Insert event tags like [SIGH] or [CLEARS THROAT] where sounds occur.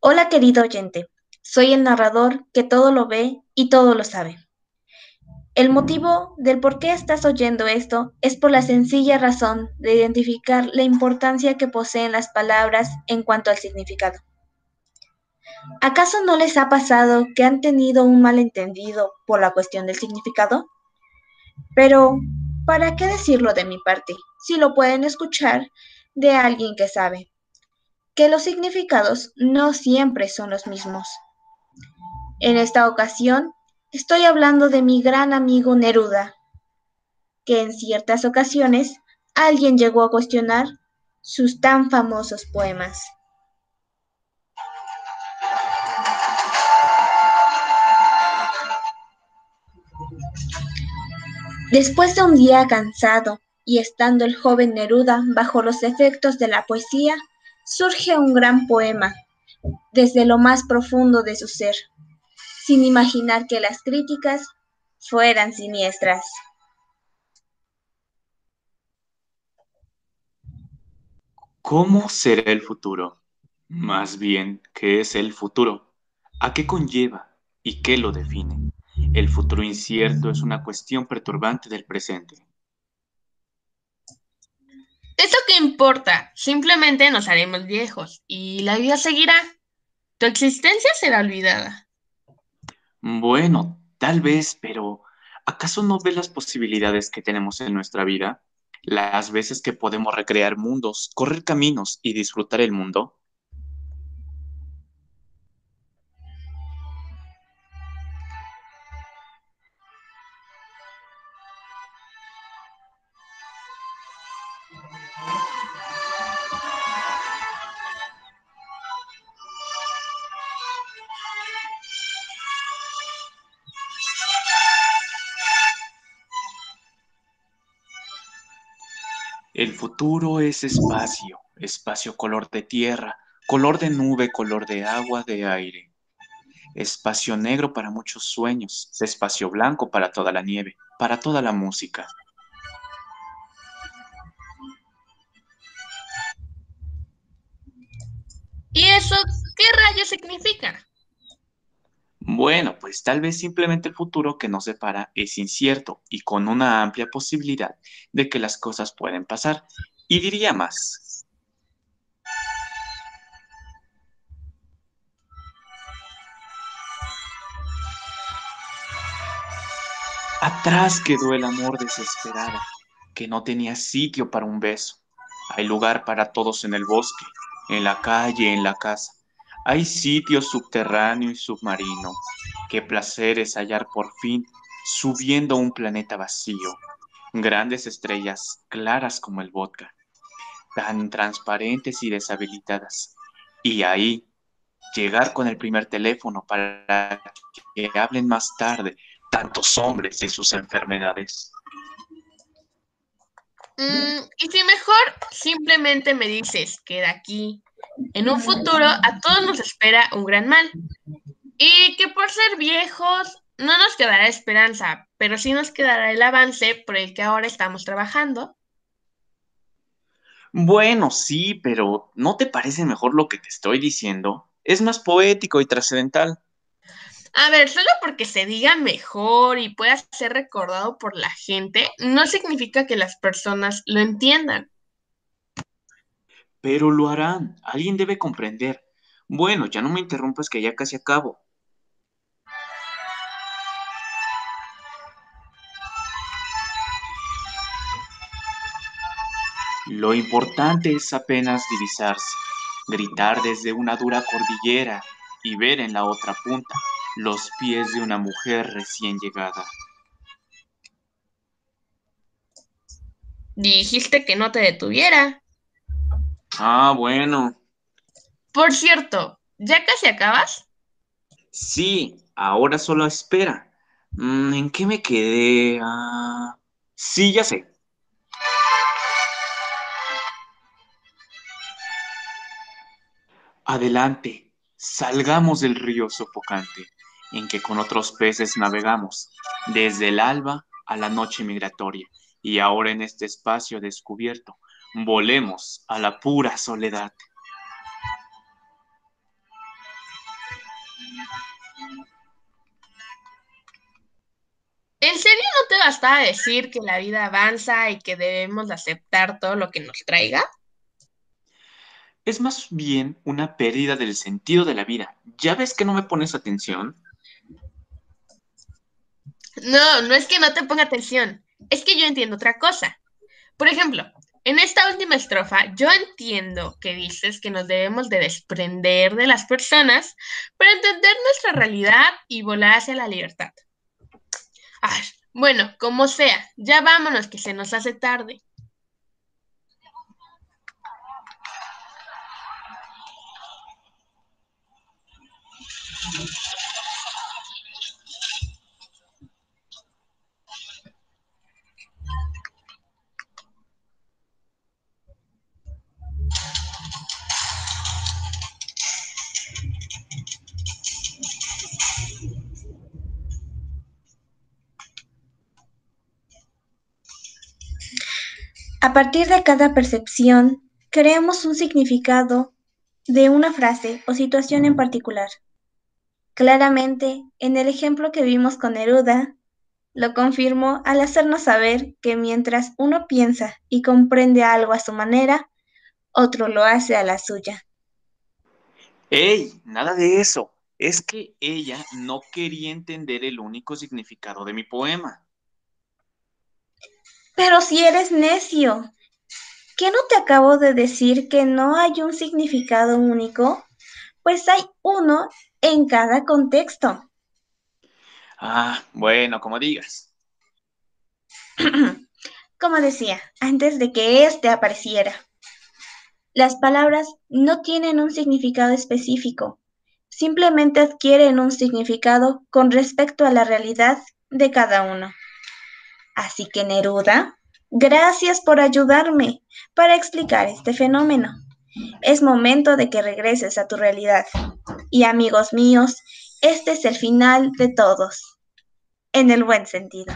Hola querido oyente, soy el narrador que todo lo ve y todo lo sabe. El motivo del por qué estás oyendo esto es por la sencilla razón de identificar la importancia que poseen las palabras en cuanto al significado. ¿Acaso no les ha pasado que han tenido un malentendido por la cuestión del significado? Pero, ¿para qué decirlo de mi parte si lo pueden escuchar de alguien que sabe? que los significados no siempre son los mismos. En esta ocasión, estoy hablando de mi gran amigo Neruda, que en ciertas ocasiones alguien llegó a cuestionar sus tan famosos poemas. Después de un día cansado y estando el joven Neruda bajo los efectos de la poesía, surge un gran poema desde lo más profundo de su ser, sin imaginar que las críticas fueran siniestras. ¿Cómo será el futuro? Más bien, ¿qué es el futuro? ¿A qué conlleva y qué lo define? El futuro incierto es una cuestión perturbante del presente. ¿Eso qué importa? Simplemente nos haremos viejos y la vida seguirá. Tu existencia será olvidada. Bueno, tal vez, pero ¿acaso no ves las posibilidades que tenemos en nuestra vida? Las veces que podemos recrear mundos, correr caminos y disfrutar el mundo. El futuro es espacio, espacio color de tierra, color de nube, color de agua, de aire. Espacio negro para muchos sueños, espacio blanco para toda la nieve, para toda la música. ¿Y eso qué rayos significa? Bueno, pues tal vez simplemente el futuro que nos separa es incierto y con una amplia posibilidad de que las cosas pueden pasar. Y diría más. Atrás quedó el amor desesperado, que no tenía sitio para un beso. Hay lugar para todos en el bosque, en la calle, en la casa. Hay sitio subterráneo y submarino. Qué placer es hallar por fin subiendo un planeta vacío. Grandes estrellas, claras como el vodka, tan transparentes y deshabilitadas. Y ahí, llegar con el primer teléfono para que hablen más tarde tantos hombres y sus enfermedades. Mm, y si mejor simplemente me dices que de aquí en un futuro a todos nos espera un gran mal. Y que por ser viejos no nos quedará esperanza, pero sí nos quedará el avance por el que ahora estamos trabajando. Bueno, sí, pero ¿no te parece mejor lo que te estoy diciendo? Es más poético y trascendental. A ver, solo porque se diga mejor y pueda ser recordado por la gente, no significa que las personas lo entiendan. Pero lo harán. Alguien debe comprender. Bueno, ya no me interrumpas que ya casi acabo. Lo importante es apenas divisarse, gritar desde una dura cordillera y ver en la otra punta los pies de una mujer recién llegada. Dijiste que no te detuviera. Ah, bueno. Por cierto, ¿ya casi acabas? Sí, ahora solo espera. Mm, ¿En qué me quedé? Ah, sí, ya sé. Adelante, salgamos del río sofocante, en que con otros peces navegamos, desde el alba a la noche migratoria, y ahora en este espacio descubierto, volemos a la pura soledad. ¿En serio no te bastaba decir que la vida avanza y que debemos aceptar todo lo que nos traiga? Es más bien una pérdida del sentido de la vida. ¿Ya ves que no me pones atención? No, no es que no te ponga atención, es que yo entiendo otra cosa. Por ejemplo, en esta última estrofa, yo entiendo que dices que nos debemos de desprender de las personas para entender nuestra realidad y volar hacia la libertad. Bueno, como sea, ya vámonos que se nos hace tarde. A partir de cada percepción, creamos un significado de una frase o situación en particular. Claramente, en el ejemplo que vimos con Neruda, lo confirmó al hacernos saber que mientras uno piensa y comprende algo a su manera, otro lo hace a la suya. ¡Ey! Nada de eso. Es que ella no quería entender el único significado de mi poema. Pero si eres necio, ¿qué no te acabo de decir que no hay un significado único? Pues hay uno en cada contexto. Ah, bueno, como digas. [CLEARS THROAT] Como decía, antes de que éste apareciera, las palabras no tienen un significado específico, simplemente adquieren un significado con respecto a la realidad de cada uno. Así que Neruda, gracias por ayudarme para explicar este fenómeno. Es momento de que regreses a tu realidad. Y amigos míos, este es el final de todos, en el buen sentido.